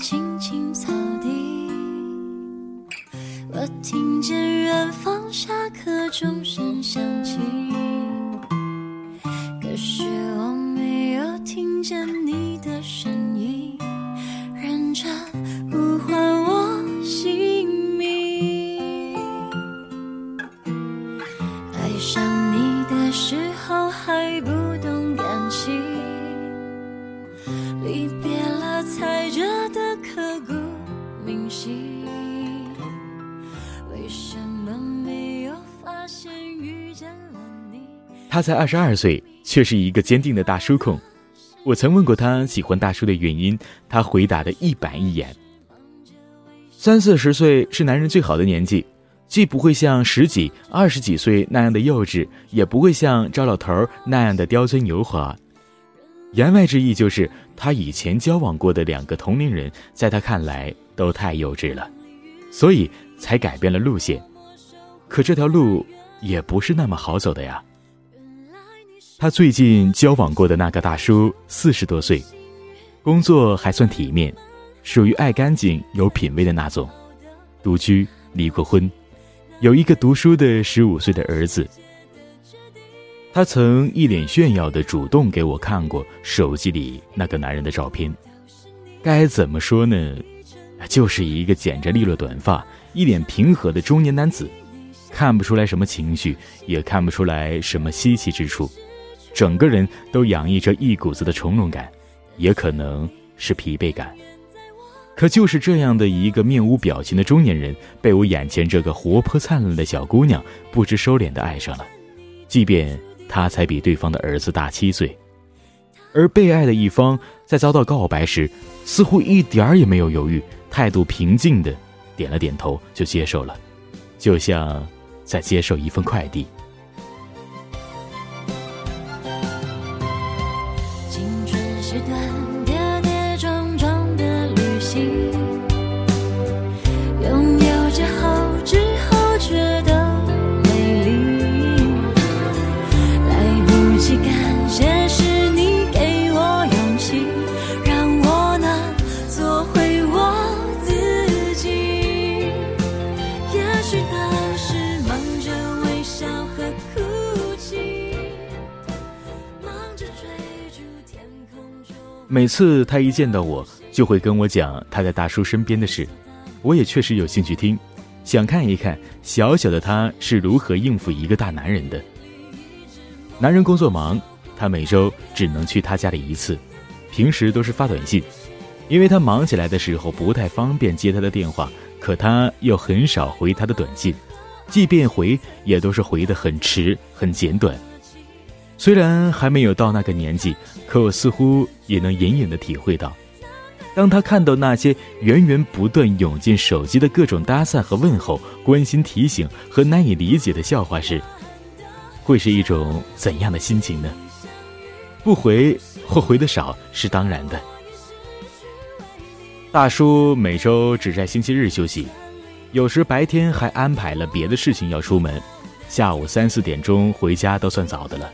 轻轻他才二十二岁，却是一个坚定的大叔控。我曾问过他喜欢大叔的原因，他回答的一板一眼。三四十岁是男人最好的年纪，既不会像十几、二十几岁那样的幼稚，也不会像赵老头儿那样的刁钻油滑。言外之意就是，他以前交往过的两个同龄人，在他看来都太幼稚了，所以才改变了路线。可这条路也不是那么好走的呀。他最近交往过的那个大叔四十多岁，工作还算体面，属于爱干净、有品位的那种，独居，离过婚，有一个读书的十五岁的儿子。他曾一脸炫耀的主动给我看过手机里那个男人的照片，该怎么说呢？就是一个剪着利落短发、一脸平和的中年男子，看不出来什么情绪，也看不出来什么稀奇之处，整个人都洋溢着一股子的从容感，也可能是疲惫感。可就是这样的一个面无表情的中年人，被我眼前这个活泼灿烂的小姑娘不知收敛的爱上了，即便她才比对方的儿子大七岁，而被爱的一方在遭到告白时，似乎一点儿也没有犹豫，态度平静的点了点头就接受了，就像在接受一份快递。每次他一见到我，就会跟我讲他在大叔身边的事，我也确实有兴趣听，想看一看小小的他是如何应付一个大男人的。男人工作忙，他每周只能去他家里一次，平时都是发短信，因为他忙起来的时候不太方便接他的电话，可他又很少回他的短信，即便回也都是回得很迟很简短。虽然还没有到那个年纪，可我似乎也能隐隐的体会到，当他看到那些源源不断涌进手机的各种搭讪和问候、关心提醒和难以理解的笑话时，会是一种怎样的心情呢？不回或回的少是当然的。大叔每周只在星期日休息，有时白天还安排了别的事情要出门，下午三四点钟回家都算早的了。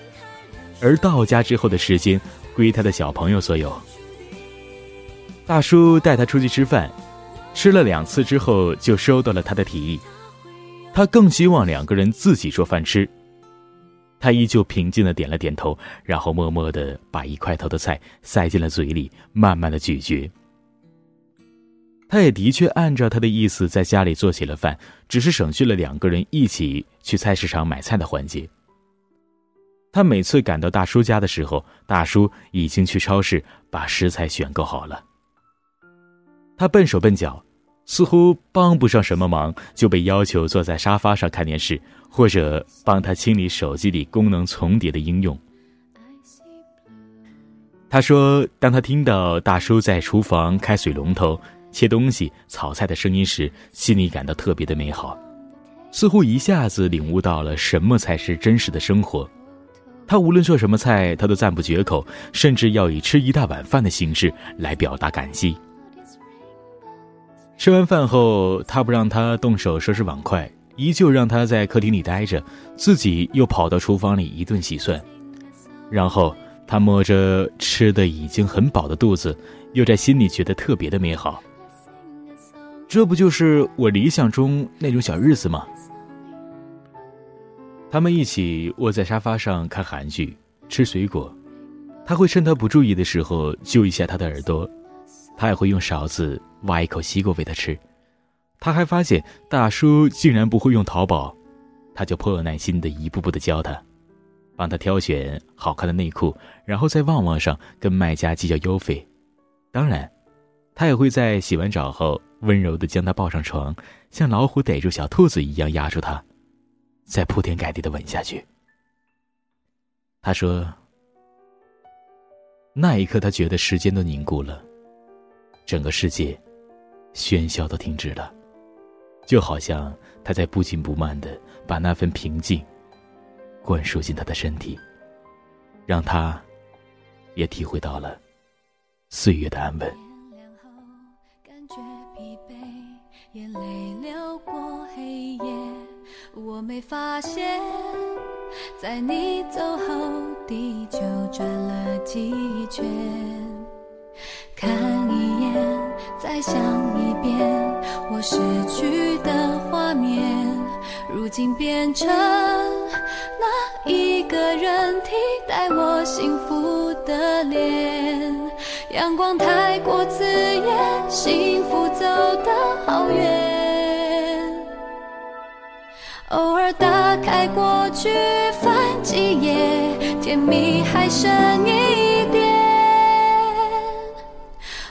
而到家之后的时间归他的小朋友所有。大叔带他出去吃饭，吃了两次之后就收到了他的提议，他更希望两个人自己做饭吃。他依旧平静的点了点头，然后默默的把一块头的菜塞进了嘴里，慢慢的咀嚼。他也的确按照他的意思在家里做起了饭，只是省去了两个人一起去菜市场买菜的环节。他每次赶到大叔家的时候，大叔已经去超市把食材选购好了。他笨手笨脚，似乎帮不上什么忙，就被要求坐在沙发上看电视，或者帮他清理手机里功能重叠的应用。他说：“当他听到大叔在厨房开水龙头、切东西、炒菜的声音时，心里感到特别的美好，似乎一下子领悟到了什么才是真实的生活。”他无论做什么菜，他都赞不绝口，甚至要以吃一大碗饭的形式来表达感激。吃完饭后，他不让他动手收拾碗筷，依旧让他在客厅里待着，自己又跑到厨房里一顿洗涮，然后他摸着吃的已经很饱的肚子，又在心里觉得特别的美好。这不就是我理想中那种小日子吗？他们一起窝在沙发上看韩剧，吃水果。他会趁他不注意的时候揪一下他的耳朵，他也会用勺子挖一口西瓜喂他吃。他还发现大叔竟然不会用淘宝，他就颇有耐心的一步步的教他，帮他挑选好看的内裤，然后在旺旺上跟卖家计较邮费。当然，他也会在洗完澡后温柔的将他抱上床，像老虎逮住小兔子一样压住他，再铺天盖地的吻下去。他说：“那一刻，他觉得时间都凝固了，整个世界喧嚣都停止了。”就好像他在不紧不慢的把那份平静灌输进他的身体，让他也体会到了岁月的安稳。我没发现，在你走后，地球转了几圈。看一眼，再想一遍，我失去的画面，如今变成那一个人替代我幸福的脸。阳光太过刺眼，幸福走得好远。偶尔打开过去，翻几页，甜蜜还剩一点。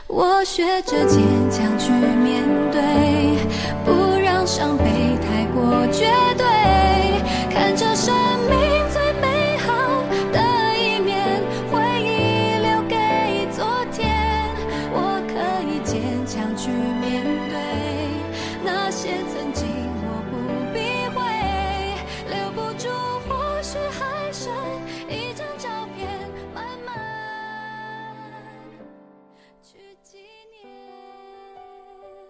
我学着坚强去面对，不让伤悲太过绝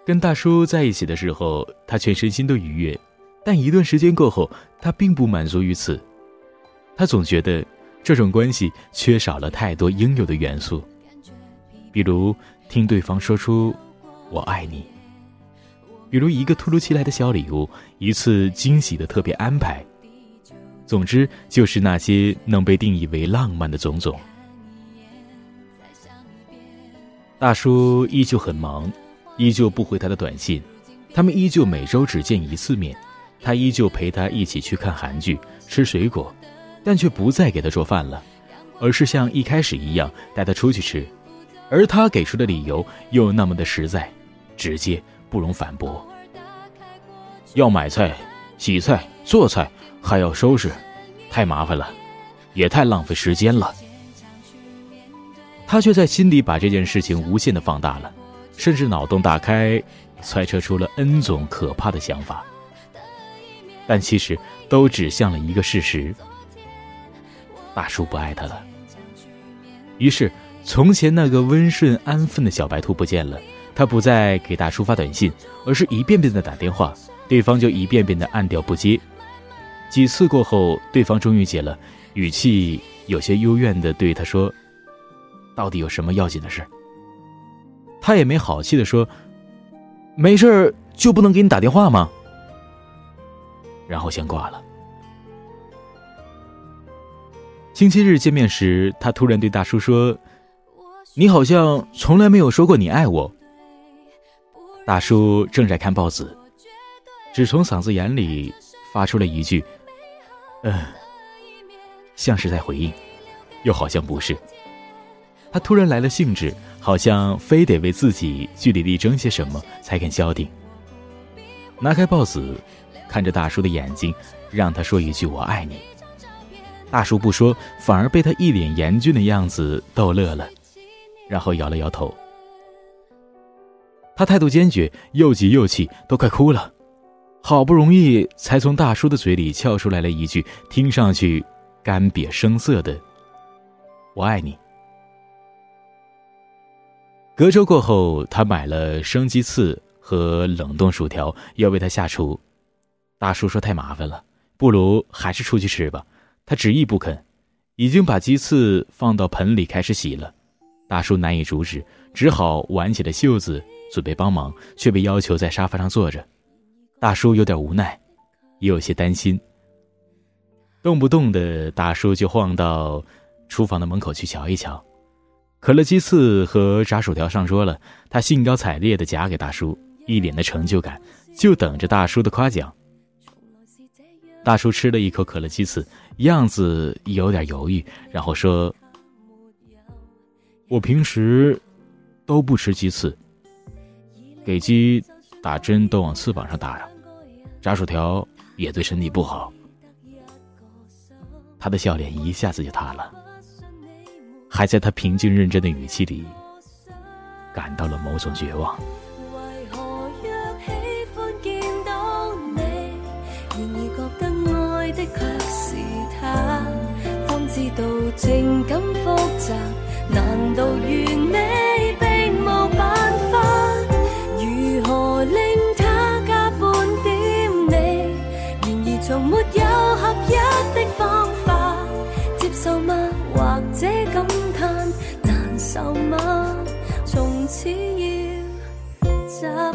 跟大叔在一起的时候，他全身心都愉悦，但一段时间过后，他并不满足于此。他总觉得这种关系缺少了太多应有的元素，比如听对方说出“我爱你”，比如一个突如其来的小礼物，一次惊喜的特别安排。总之，就是那些能被定义为浪漫的种种。大叔依旧很忙，依旧不回他的短信，他们依旧每周只见一次面，他依旧陪他一起去看韩剧、吃水果，但却不再给他做饭了，而是像一开始一样带他出去吃，而他给出的理由又那么的实在、直接，不容反驳。要买菜、洗菜、做菜，还要收拾，太麻烦了，也太浪费时间了。他却在心里把这件事情无限的放大了，甚至脑洞大开，揣测出了 N 种可怕的想法。但其实都指向了一个事实：大叔不爱他了。于是，从前那个温顺安分的小白兔不见了。他不再给大叔发短信，而是一遍遍的打电话，对方就一遍遍的按掉不接。几次过后，对方终于接了，语气有些幽怨的对他说。到底有什么要紧的事？他也没好气的说：“没事就不能给你打电话吗？”然后先挂了。星期日见面时，他突然对大叔说：“你好像从来没有说过你爱我。”大叔正在看报纸，只从嗓子眼里发出了一句：“嗯。”像是在回应，又好像不是。他突然来了兴致，好像非得为自己据理力争些什么才肯消停。拿开报纸，看着大叔的眼睛，让他说一句“我爱你”。大叔不说，反而被他一脸严峻的样子逗乐了，然后摇了摇头。他态度坚决，又急又气，都快哭了。好不容易才从大叔的嘴里撬出来了一句听上去干瘪生涩的“我爱你”。隔周过后，他买了生鸡翅和冷冻薯条，要为他下厨。大叔说太麻烦了，不如还是出去吃吧。他执意不肯，已经把鸡翅放到盆里开始洗了。大叔难以阻止，只好挽起了袖子准备帮忙，却被要求在沙发上坐着。大叔有点无奈，也有些担心。动不动的大叔就晃到厨房的门口去瞧一瞧。可乐鸡翅和炸薯条上桌了，他兴高采烈的夹给大叔，一脸的成就感，就等着大叔的夸奖。大叔吃了一口可乐鸡翅，样子有点犹豫，然后说：“我平时都不吃鸡翅，给鸡打针都往翅膀上打，炸薯条也对身体不好。”他的笑脸一下子就塌了，还在他平静认真的语气里感到了某种绝望。情感复杂，难道完美要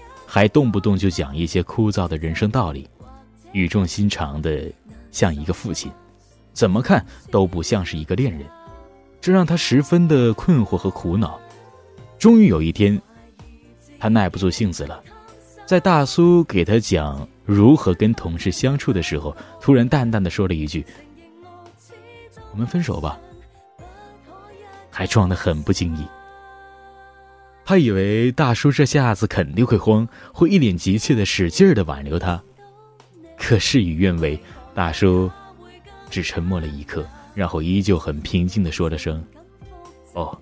还动不动就讲一些枯燥的人生道理，语重心长的像一个父亲，怎么看都不像是一个恋人，这让他十分的困惑和苦恼。终于有一天，他耐不住性子了，在大叔给他讲如何跟同事相处的时候，突然淡淡的说了一句：“我们分手吧。”还装得很不经意。他以为大叔这下子肯定会慌，会一脸急切的使劲的挽留他，可事与愿违，大叔只沉默了一刻，然后依旧很平静的说了声：“哦。”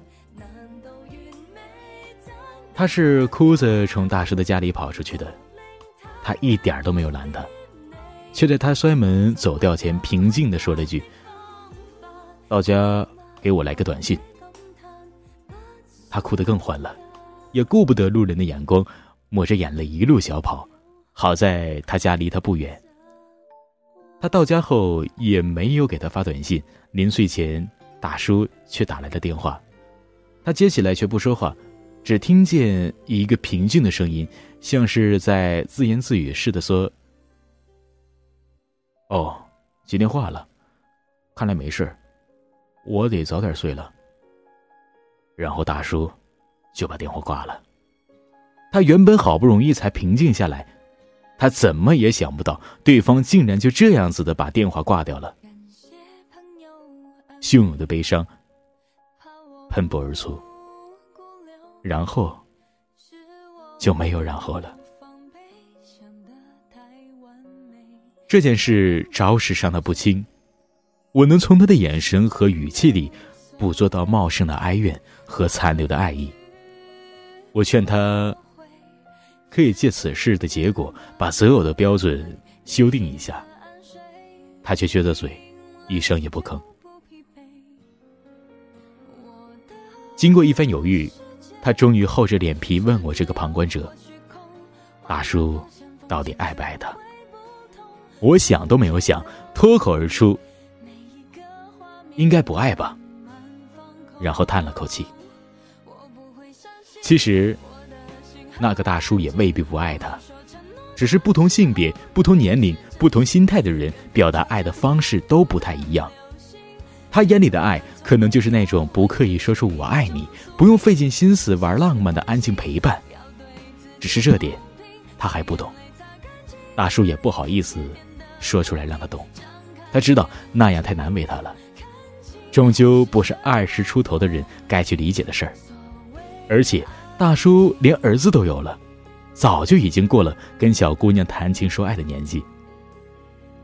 他是哭着从大叔的家里跑出去的，他一点都没有拦他，却在他摔门走掉前平静的说了句：“到家给我来个短信。”他哭得更欢了。也顾不得路人的眼光，抹着眼泪一路小跑。好在他家离他不远。他到家后也没有给他发短信。临睡前，大叔却打来了电话。他接起来却不说话，只听见一个平静的声音，像是在自言自语似的说：“哦，接电话了，看来没事我得早点睡了。”然后大叔。就把电话挂了。他原本好不容易才平静下来，他怎么也想不到对方竟然就这样子的把电话挂掉了。汹涌的悲伤喷薄而出，然后就没有然后了。这件事着实伤他不轻，我能从他的眼神和语气里捕捉到茂盛的哀怨和残留的爱意。我劝他，可以借此事的结果把择偶的标准修订一下。他却撅着嘴，一声也不吭。经过一番犹豫，他终于厚着脸皮问我这个旁观者：“大叔，到底爱不爱他？”我想都没有想，脱口而出：“应该不爱吧。”然后叹了口气。其实，那个大叔也未必不爱他，只是不同性别、不同年龄、不同心态的人表达爱的方式都不太一样。他眼里的爱，可能就是那种不刻意说出“我爱你”，不用费尽心思玩浪漫的安静陪伴。只是这点，他还不懂。大叔也不好意思说出来让他懂，他知道那样太难为他了。终究不是二十出头的人该去理解的事儿。而且，大叔连儿子都有了，早就已经过了跟小姑娘谈情说爱的年纪。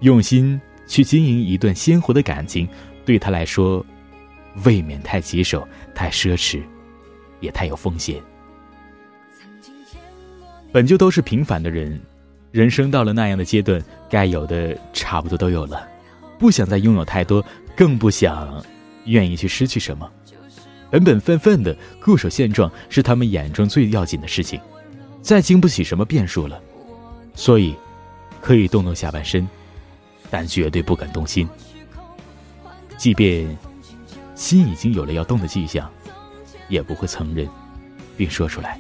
用心去经营一段鲜活的感情。对他来说，未免太棘手、太奢侈，也太有风险。本就都是平凡的人，人生到了那样的阶段，该有的差不多都有了，不想再拥有太多，更不想愿意去失去什么。本本分分的固守现状，是他们眼中最要紧的事情，再经不起什么变数了。所以，可以动动下半身，但绝对不敢动心。即便心已经有了要动的迹象，也不会承认，并说出来。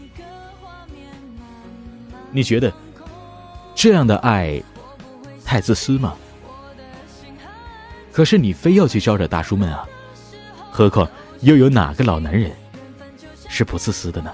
你觉得这样的爱太自私吗？可是你非要去招惹大叔们啊！何况又有哪个老男人是不自私的呢？